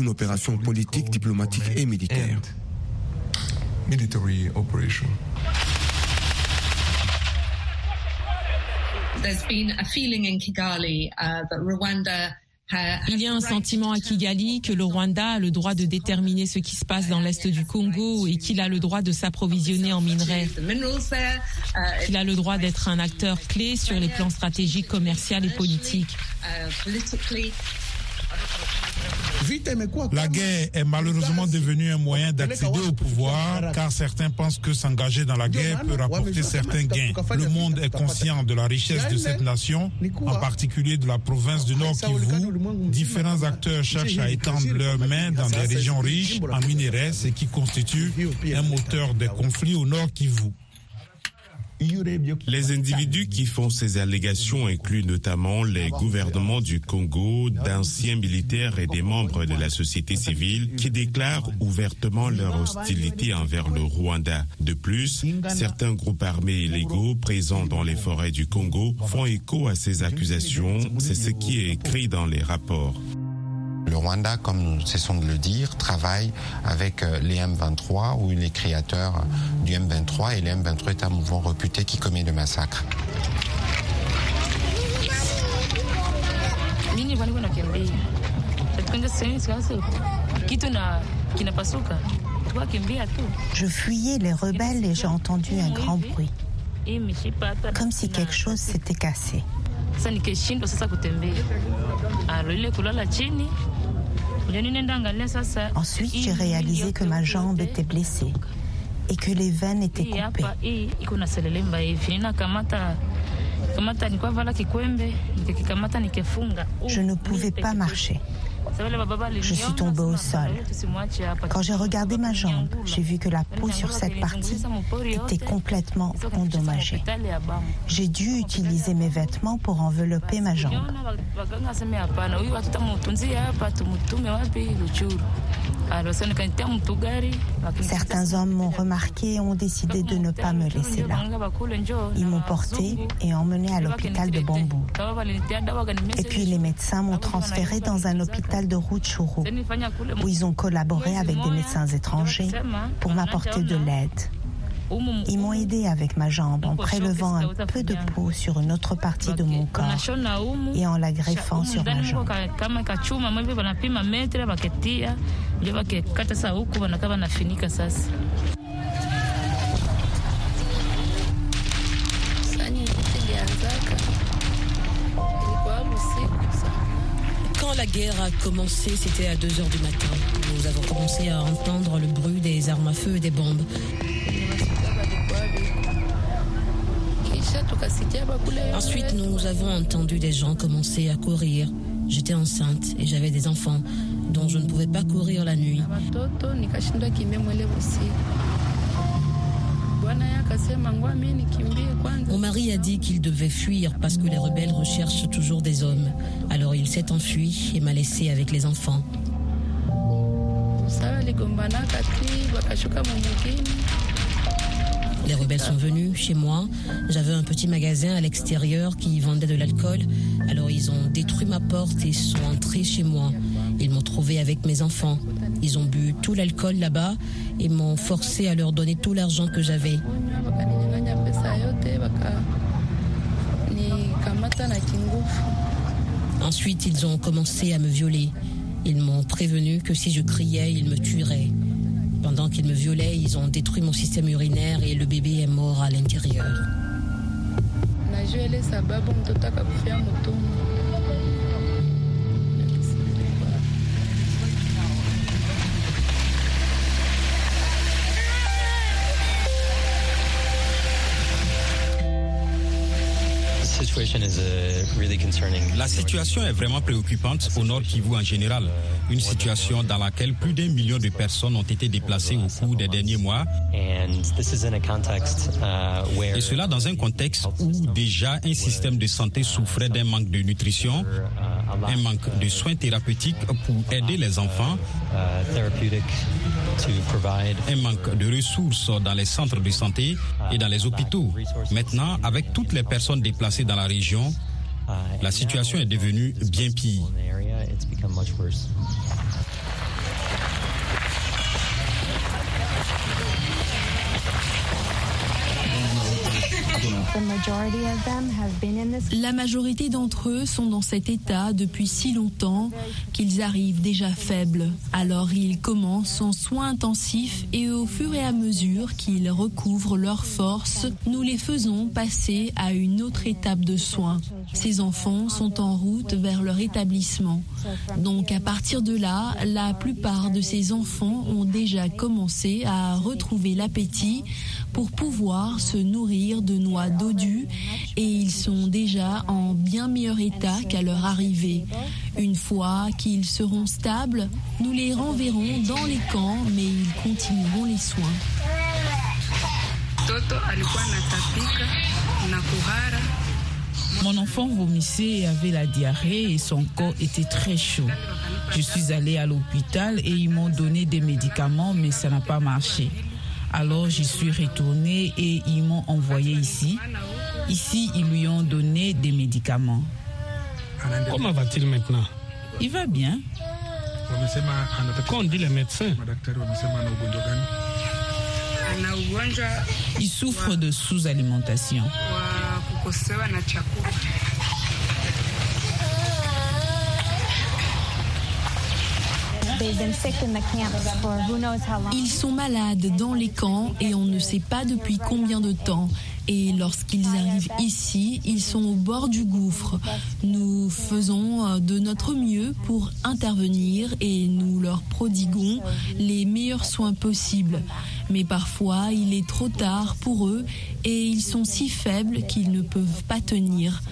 une opération politique, diplomatique et militaire. Il y a un sentiment à Kigali que le Rwanda a le droit de déterminer ce qui se passe dans l'est du Congo et qu'il a le droit de s'approvisionner en minerais. Qu'il a le droit d'être un acteur clé sur les plans stratégiques, commerciaux et politiques. La guerre est malheureusement devenue un moyen d'accéder au pouvoir car certains pensent que s'engager dans la guerre peut rapporter certains gains. Le monde est conscient de la richesse de cette nation, en particulier de la province du Nord Kivu. Différents acteurs cherchent à étendre leurs mains dans des régions riches en minerais, ce qui constitue un moteur des conflits au Nord Kivu. Les individus qui font ces allégations incluent notamment les gouvernements du Congo, d'anciens militaires et des membres de la société civile qui déclarent ouvertement leur hostilité envers le Rwanda. De plus, certains groupes armés illégaux présents dans les forêts du Congo font écho à ces accusations. C'est ce qui est écrit dans les rapports. Le Rwanda, comme nous cessons de le dire, travaille avec euh, les M23 ou les créateurs du M23 et le M23 est un mouvement reputé qui commet le massacre. Je fuyais les rebelles et j'ai entendu un grand bruit, comme si quelque chose s'était cassé. Ensuite, j'ai réalisé que ma jambe était blessée et que les veines étaient coupées. Je ne pouvais pas marcher. Je suis tombée au sol. Quand j'ai regardé ma jambe, j'ai vu que la peau sur cette partie était complètement endommagée. J'ai dû utiliser mes vêtements pour envelopper ma jambe. Certains hommes m'ont remarqué et ont décidé de ne pas me laisser là. Ils m'ont porté et emmené à l'hôpital de Bambou. Et puis les médecins m'ont transféré dans un hôpital de Rutshuru où ils ont collaboré avec des médecins étrangers pour m'apporter de l'aide. Ils m'ont aidé avec ma jambe en prélevant un peu de peau sur une autre partie de mon corps et en la greffant sur ma jambe. Quand la guerre a commencé, c'était à 2 heures du matin. Nous avons commencé à entendre le bruit des armes à feu et des bombes. Ensuite, nous avons entendu des gens commencer à courir. J'étais enceinte et j'avais des enfants dont je ne pouvais pas courir la nuit. Mon mari a dit qu'il devait fuir parce que les rebelles recherchent toujours des hommes. Alors il s'est enfui et m'a laissé avec les enfants. Les rebelles sont venus chez moi. J'avais un petit magasin à l'extérieur qui vendait de l'alcool. Alors ils ont détruit ma porte et sont entrés chez moi. Ils m'ont trouvé avec mes enfants. Ils ont bu tout l'alcool là-bas et m'ont forcé à leur donner tout l'argent que j'avais. Ensuite, ils ont commencé à me violer. Ils m'ont prévenu que si je criais, ils me tueraient. Pendant qu'ils me violaient, ils ont détruit mon système urinaire et le bébé est mort à l'intérieur. La situation est vraiment préoccupante au Nord Kivu en général. Une situation dans laquelle plus d'un million de personnes ont été déplacées au cours des derniers mois. Et cela dans un contexte où déjà un système de santé souffrait d'un manque de nutrition, un manque de soins thérapeutiques pour aider les enfants, un manque de ressources dans les centres de santé et dans les hôpitaux. Maintenant, avec toutes les personnes déplacées dans la région, la situation est devenue bien pire. La majorité d'entre eux sont dans cet état depuis si longtemps qu'ils arrivent déjà faibles. Alors ils commencent en soins intensifs et au fur et à mesure qu'ils recouvrent leurs forces, nous les faisons passer à une autre étape de soins. Ces enfants sont en route vers leur établissement. Donc à partir de là, la plupart de ces enfants ont déjà commencé à retrouver l'appétit pour pouvoir se nourrir de noix et ils sont déjà en bien meilleur état qu'à leur arrivée. Une fois qu'ils seront stables, nous les renverrons dans les camps, mais ils continueront les soins. Mon enfant vomissait et avait la diarrhée et son corps était très chaud. Je suis allée à l'hôpital et ils m'ont donné des médicaments, mais ça n'a pas marché. Alors j'y suis retournée et ils m'ont envoyé ici. Ici, ils lui ont donné des médicaments. Comment va-t-il maintenant? Il va bien. Qu'ont dit les médecins? Il souffre de sous-alimentation. Ils sont malades dans les camps et on ne sait pas depuis combien de temps. Et lorsqu'ils arrivent ici, ils sont au bord du gouffre. Nous faisons euh, de notre mieux pour intervenir et nous leur prodiguons les meilleurs soins possibles. Mais parfois, il est trop tard pour eux et ils sont si faibles qu'ils ne peuvent pas tenir.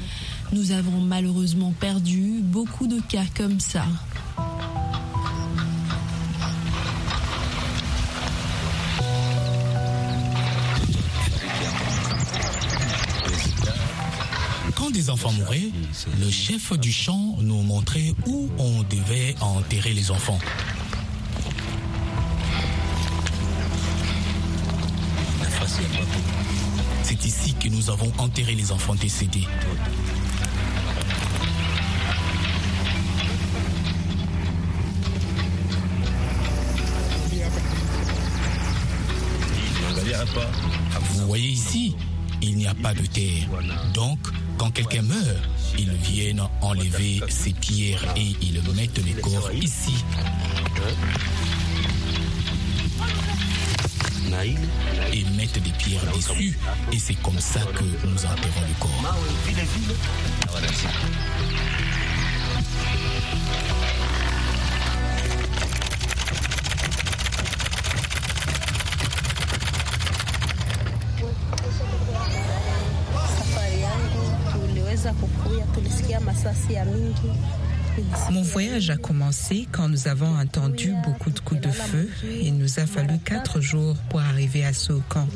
Nous avons malheureusement perdu beaucoup de cas comme ça. Des enfants mouraient, le chef du champ nous montrait où on devait enterrer les enfants. C'est ici que nous avons enterré les enfants décédés. Vous voyez ici, il n'y a pas de terre. Donc, quand quelqu'un meurt, ils viennent enlever ses pierres et ils mettent les corps ici. Et mettent des pierres dessus. Et c'est comme ça que nous enterrons le corps. Mon voyage a commencé quand nous avons entendu beaucoup de coups de feu. Il nous a fallu quatre jours pour arriver à ce camp.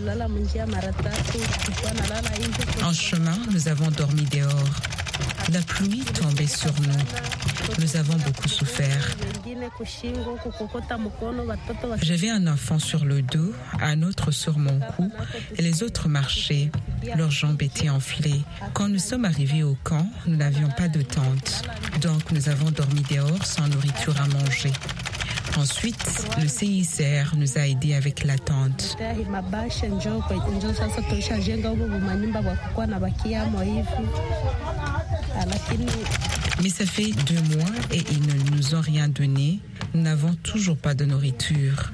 En chemin, nous avons dormi dehors. La pluie tombait sur nous. Nous avons beaucoup souffert. J'avais un enfant sur le dos, un autre sur mon cou, et les autres marchaient. Leurs jambes étaient enflées. Quand nous sommes arrivés au camp, nous n'avions pas de tente. Donc nous avons dormi dehors sans nourriture à manger. Ensuite, le CICR nous a aidés avec la tente. Mais ça fait deux mois et ils ne nous ont rien donné. Nous n'avons toujours pas de nourriture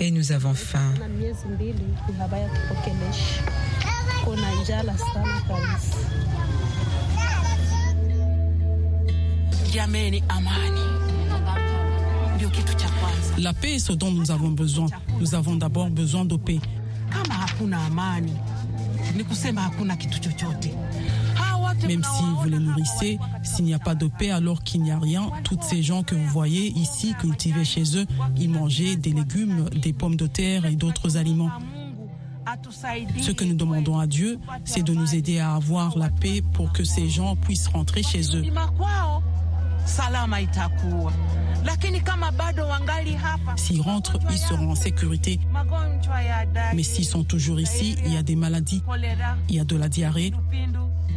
et nous avons faim. La paix est ce dont nous avons besoin. Nous avons d'abord besoin de paix. Même si vous les nourrissez, s'il n'y a pas de paix alors qu'il n'y a rien, toutes ces gens que vous voyez ici cultivés chez eux, ils mangeaient des légumes, des pommes de terre et d'autres aliments. Ce que nous demandons à Dieu, c'est de nous aider à avoir la paix pour que ces gens puissent rentrer chez eux. S'ils rentrent, ils seront en sécurité. Mais s'ils sont toujours ici, il y a des maladies. Il y a de la diarrhée,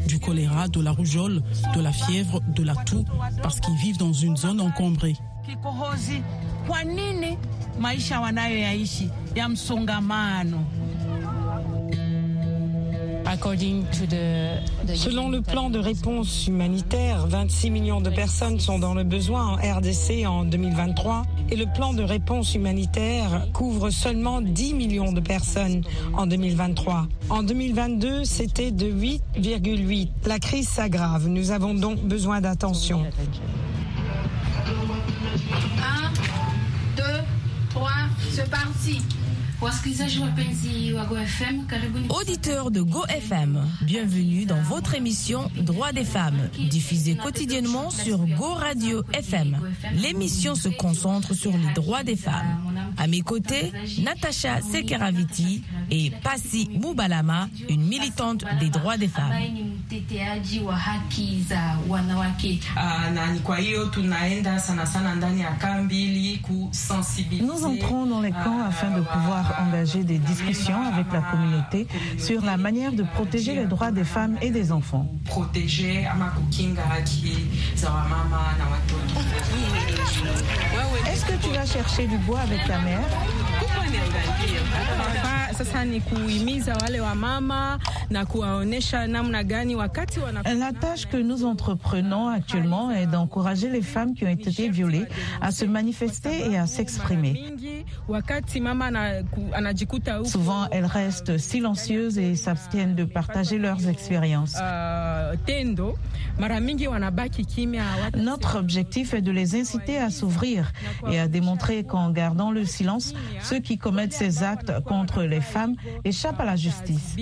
du choléra, de la rougeole, de la fièvre, de la toux, parce qu'ils vivent dans une zone encombrée. Selon le plan de réponse humanitaire, 26 millions de personnes sont dans le besoin en RDC en 2023 et le plan de réponse humanitaire couvre seulement 10 millions de personnes en 2023. En 2022, c'était de 8,8. La crise s'aggrave. Nous avons donc besoin d'attention. 1, 2, 3, c'est parti. Auditeurs de Go FM, bienvenue dans votre émission Droits des femmes, diffusée quotidiennement sur Go Radio FM. L'émission se concentre sur les droits des femmes. À mes côtés, Natacha Sekeraviti et Pasi Moubalama, une militante des droits des femmes. Nous entrons dans les camps afin de pouvoir engager des discussions avec la communauté sur la manière de protéger les droits des femmes et des enfants. Est-ce que tu vas chercher du bois avec ta mère? La tâche que nous entreprenons actuellement est d'encourager les femmes qui ont été violées à se manifester et à s'exprimer. Souvent, elles restent silencieuses et s'abstiennent de partager leurs expériences. Notre objectif est de les inciter à s'ouvrir et à démontrer qu'en gardant le silence, ceux qui commettent ces actes contre les femmes échappent à la justice.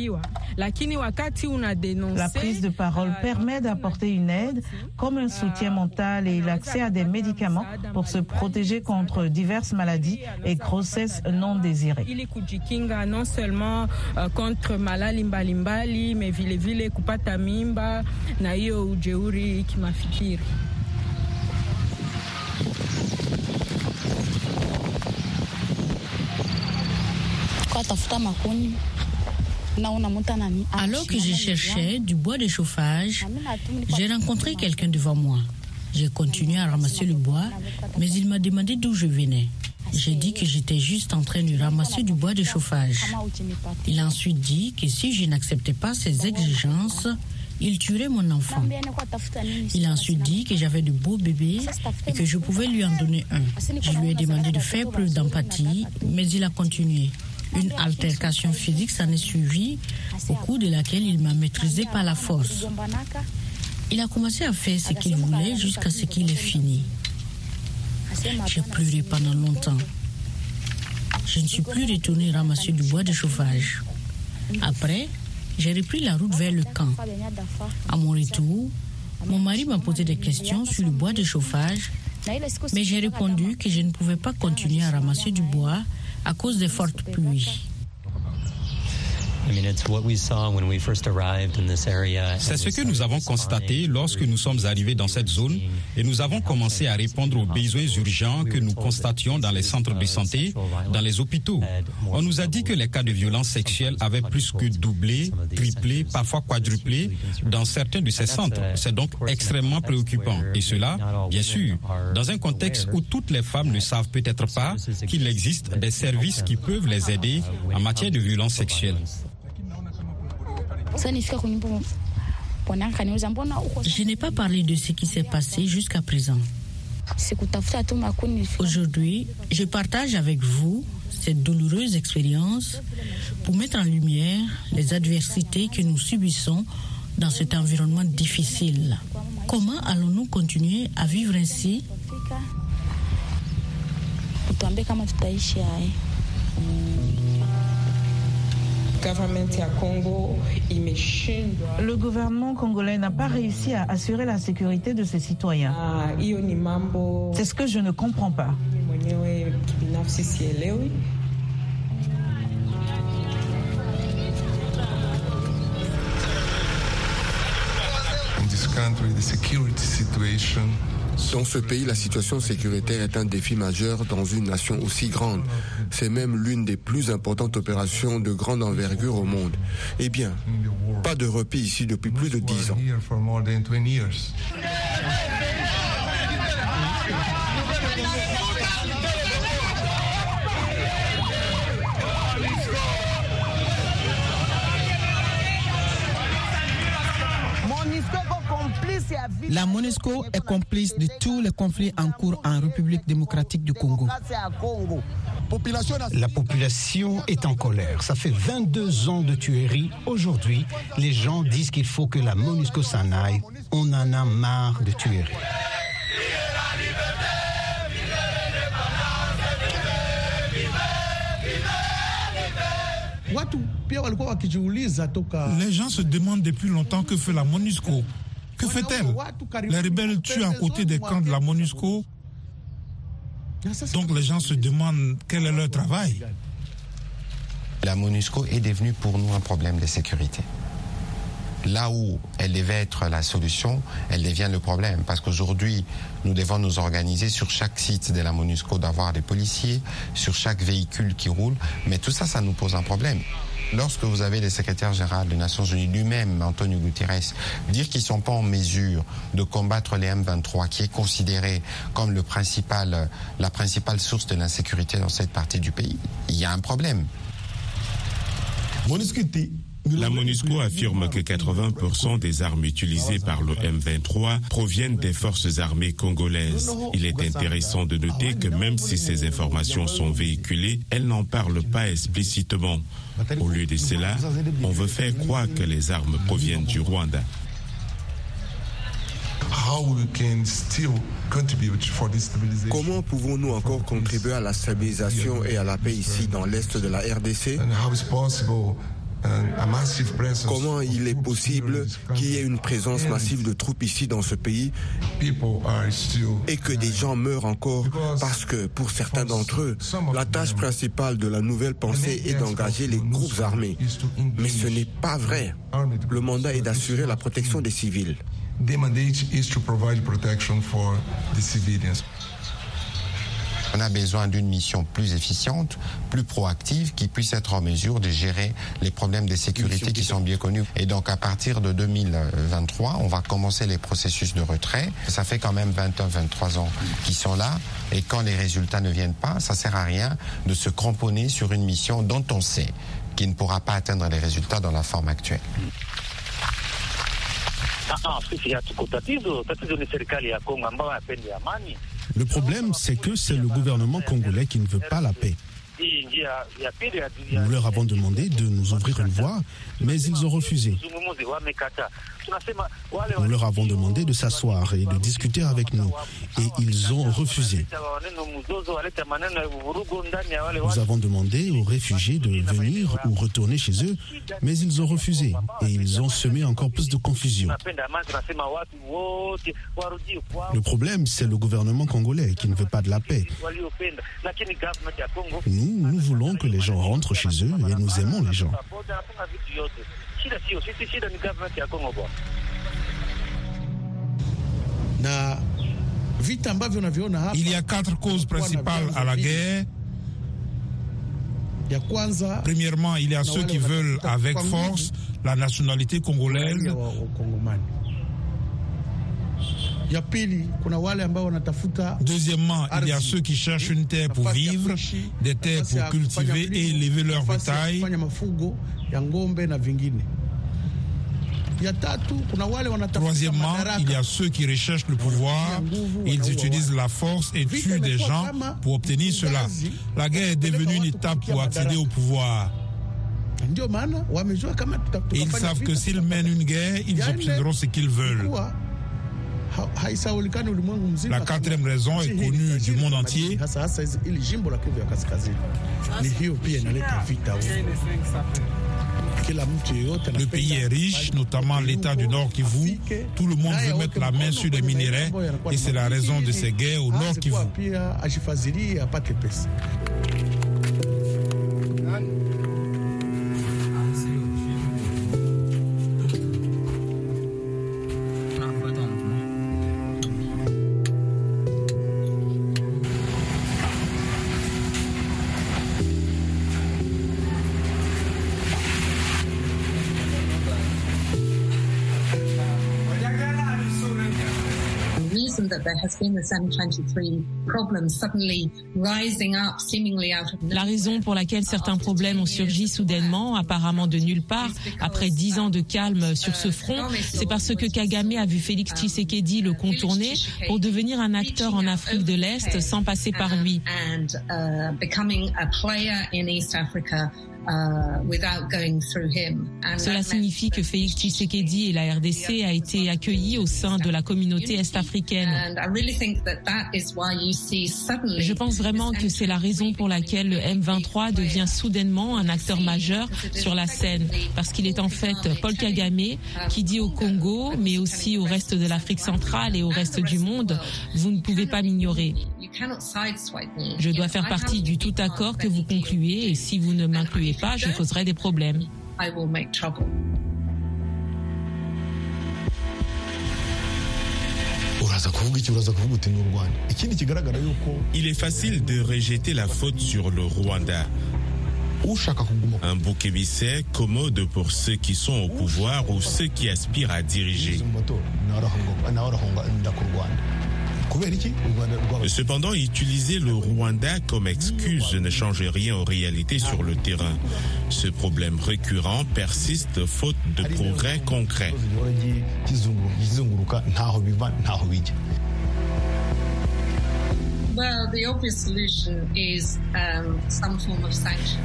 La prise de parole permet d'apporter une aide comme un soutien mental et l'accès à des médicaments pour se protéger contre diverses maladies et grossesses non désirées. non seulement contre malali mbalimbali mais vile vile kupata mimba na hiyo ujeuri kimafikiri. Alors que je cherchais du bois de chauffage, j'ai rencontré quelqu'un devant moi. J'ai continué à ramasser le bois, mais il m'a demandé d'où je venais. J'ai dit que j'étais juste en train de ramasser du bois de chauffage. Il a ensuite dit que si je n'acceptais pas ses exigences, il tuerait mon enfant. Il a ensuite dit que j'avais de beaux bébés et que je pouvais lui en donner un. Je lui ai demandé de faire preuve d'empathie, mais il a continué. Une altercation physique s'en est suivie, au cours de laquelle il m'a maîtrisé par la force. Il a commencé à faire ce qu'il voulait jusqu'à ce qu'il ait fini. J'ai pleuré pendant longtemps. Je ne suis plus retournée ramasser du bois de chauffage. Après, j'ai repris la route vers le camp. À mon retour, mon mari m'a posé des questions sur le bois de chauffage, mais j'ai répondu que je ne pouvais pas continuer à ramasser du bois à cause des fortes pluies. C'est ce que nous avons constaté lorsque nous sommes arrivés dans cette zone et nous avons commencé à répondre aux besoins urgents que nous constations dans les centres de santé, dans les hôpitaux. On nous a dit que les cas de violence sexuelle avaient plus que doublé, triplé, parfois quadruplé dans certains de ces centres. C'est donc extrêmement préoccupant. Et cela, bien sûr, dans un contexte où toutes les femmes ne savent peut-être pas qu'il existe des services qui peuvent les aider en matière de violence sexuelle. Je n'ai pas parlé de ce qui s'est passé jusqu'à présent. Aujourd'hui, je partage avec vous cette douloureuse expérience pour mettre en lumière les adversités que nous subissons dans cet environnement difficile. Comment allons-nous continuer à vivre ainsi? Le gouvernement congolais n'a pas réussi à assurer la sécurité de ses citoyens. C'est ce que je ne comprends pas. Dans ce pays, la situation sécuritaire est un défi majeur dans une nation aussi grande. C'est même l'une des plus importantes opérations de grande envergure au monde. Eh bien, pas de repos ici depuis plus de dix ans. La MONUSCO est complice de tous les conflits en cours en République démocratique du Congo. La population est en colère. Ça fait 22 ans de tueries. Aujourd'hui, les gens disent qu'il faut que la MONUSCO s'en aille. On en a marre de tueries. Les gens se demandent depuis longtemps que fait la MONUSCO. Que fait-elle Les rebelles tuent à côté des camps de la MONUSCO. Donc les gens se demandent quel est leur travail. La MONUSCO est devenue pour nous un problème de sécurité. Là où elle devait être la solution, elle devient le problème. Parce qu'aujourd'hui, nous devons nous organiser sur chaque site de la MONUSCO d'avoir des policiers, sur chaque véhicule qui roule. Mais tout ça, ça nous pose un problème. Lorsque vous avez le secrétaire général des Nations Unies lui-même, Antonio Guterres, dire qu'ils ne sont pas en mesure de combattre les M23, qui est considéré comme le principal, la principale source de l'insécurité dans cette partie du pays, il y a un problème. La MONUSCO affirme que 80% des armes utilisées par le M23 proviennent des forces armées congolaises. Il est intéressant de noter que même si ces informations sont véhiculées, elles n'en parlent pas explicitement. Au lieu de cela, on veut faire croire que les armes proviennent du Rwanda. Comment pouvons-nous encore contribuer à la stabilisation et à la paix ici dans l'est de la RDC Comment il est possible qu'il y ait une présence massive de troupes ici dans ce pays et que des gens meurent encore parce que pour certains d'entre eux, la tâche principale de la nouvelle pensée est d'engager les groupes armés. Mais ce n'est pas vrai. Le mandat est d'assurer la protection des civils. On a besoin d'une mission plus efficiente, plus proactive, qui puisse être en mesure de gérer les problèmes de sécurité qui sont bien connus. Et donc à partir de 2023, on va commencer les processus de retrait. Ça fait quand même 21, 23 ans qu'ils sont là. Et quand les résultats ne viennent pas, ça sert à rien de se cramponner sur une mission dont on sait qu'il ne pourra pas atteindre les résultats dans la forme actuelle. Le problème, c'est que c'est le gouvernement congolais qui ne veut pas la paix. Nous leur avons demandé de nous ouvrir une voie, mais ils ont refusé. Nous leur avons demandé de s'asseoir et de discuter avec nous, et ils ont refusé. Nous avons demandé aux réfugiés de venir ou retourner chez eux, mais ils ont refusé, et ils ont semé encore plus de confusion. Le problème, c'est le gouvernement congolais qui ne veut pas de la paix. Nous, nous voulons que les gens rentrent chez eux et nous aimons les gens. Il y a quatre causes principales à la guerre. Premièrement, il y a ceux qui veulent avec force la nationalité congolaise. Deuxièmement, il y a ceux qui cherchent une terre pour vivre, des terres pour cultiver et élever leur bétail. Troisièmement, il y a ceux qui recherchent le pouvoir. Ils utilisent la force et tuent des gens pour obtenir cela. La guerre est devenue une étape pour accéder au pouvoir. Et ils savent que s'ils mènent une guerre, ils obtiendront ce qu'ils veulent. La quatrième raison est connue du monde entier. Le pays est riche, notamment l'État du Nord Kivu. Tout le monde veut mettre la main sur les minéraux et c'est la raison de ces guerres au Nord Kivu. La raison pour laquelle certains problèmes ont surgi soudainement, apparemment de nulle part, après dix ans de calme sur ce front, c'est parce que Kagame a vu Félix Tshisekedi le contourner pour devenir un acteur en Afrique de l'Est sans passer par lui. Uh, Cela signifie que Félix Tshisekedi et la RDC a été accueillis au sein de la communauté est-africaine. Je pense vraiment que c'est la raison pour laquelle le M23 devient soudainement un acteur majeur sur la scène, parce qu'il est en fait Paul Kagame qui dit au Congo, mais aussi au reste de l'Afrique centrale et au reste du monde, vous ne pouvez pas m'ignorer. Je dois faire partie du tout accord que vous concluez et si vous ne m'incluez pas, je causerai des problèmes. Il est facile de rejeter la faute sur le Rwanda. Un bouc émissaire commode pour ceux qui sont au pouvoir ou ceux qui aspirent à diriger. Cependant, utiliser le Rwanda comme excuse ne change rien aux réalités sur le terrain. Ce problème récurrent persiste faute de progrès concrets.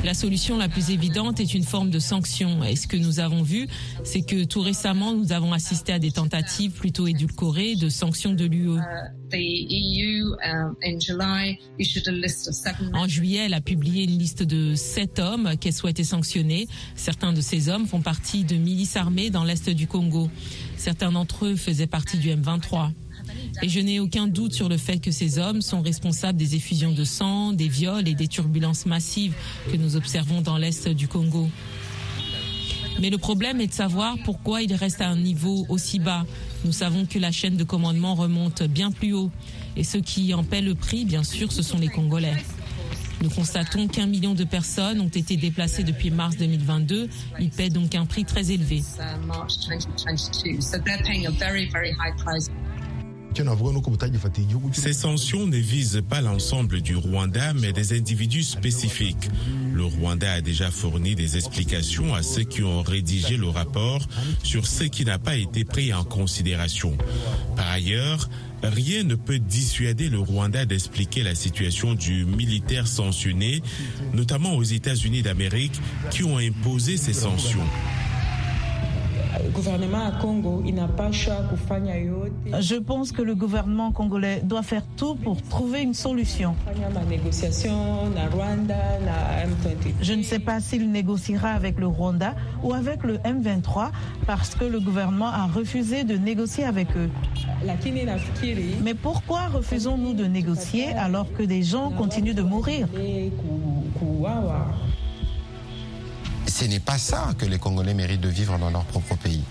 La solution la plus évidente est une forme de sanction. Et ce que nous avons vu, c'est que tout récemment, nous avons assisté à des tentatives plutôt édulcorées de sanctions de l'UE. E um, en juillet, elle a publié une liste de sept hommes qu'elle souhaitait sanctionner. Certains de ces hommes font partie de milices armées dans l'est du Congo. Certains d'entre eux faisaient partie du M23. Et je n'ai aucun doute sur le fait que ces hommes sont responsables des effusions de sang, des viols et des turbulences massives que nous observons dans l'Est du Congo. Mais le problème est de savoir pourquoi ils restent à un niveau aussi bas. Nous savons que la chaîne de commandement remonte bien plus haut. Et ceux qui en paient le prix, bien sûr, ce sont les Congolais. Nous constatons qu'un million de personnes ont été déplacées depuis mars 2022. Ils paient donc un prix très élevé. Ces sanctions ne visent pas l'ensemble du Rwanda, mais des individus spécifiques. Le Rwanda a déjà fourni des explications à ceux qui ont rédigé le rapport sur ce qui n'a pas été pris en considération. Par ailleurs, rien ne peut dissuader le Rwanda d'expliquer la situation du militaire sanctionné, notamment aux États-Unis d'Amérique, qui ont imposé ces sanctions Je pense que le gouvernement congolais doit faire tout pour trouver une solution. Je ne sais pas s'il négociera avec le Rwanda ou avec le M23 parce que le gouvernement a refusé de négocier avec eux. Mais pourquoi refusons-nous de négocier alors que des gens continuent de mourir? Ce n'est pas ça que les Congolais méritent de vivre dans leur propre pays.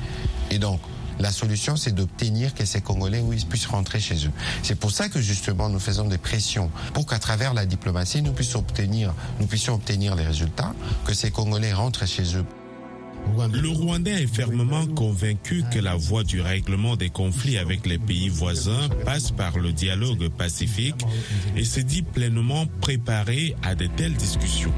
Et donc, la solution, c'est d'obtenir que ces Congolais puissent rentrer chez eux. C'est pour ça que justement nous faisons des pressions pour qu'à travers la diplomatie, nous puissions obtenir, nous puissions obtenir les résultats, que ces Congolais rentrent chez eux. Le Rwandais est fermement convaincu que la voie du règlement des conflits avec les pays voisins passe par le dialogue pacifique et se dit pleinement préparé à de telles discussions.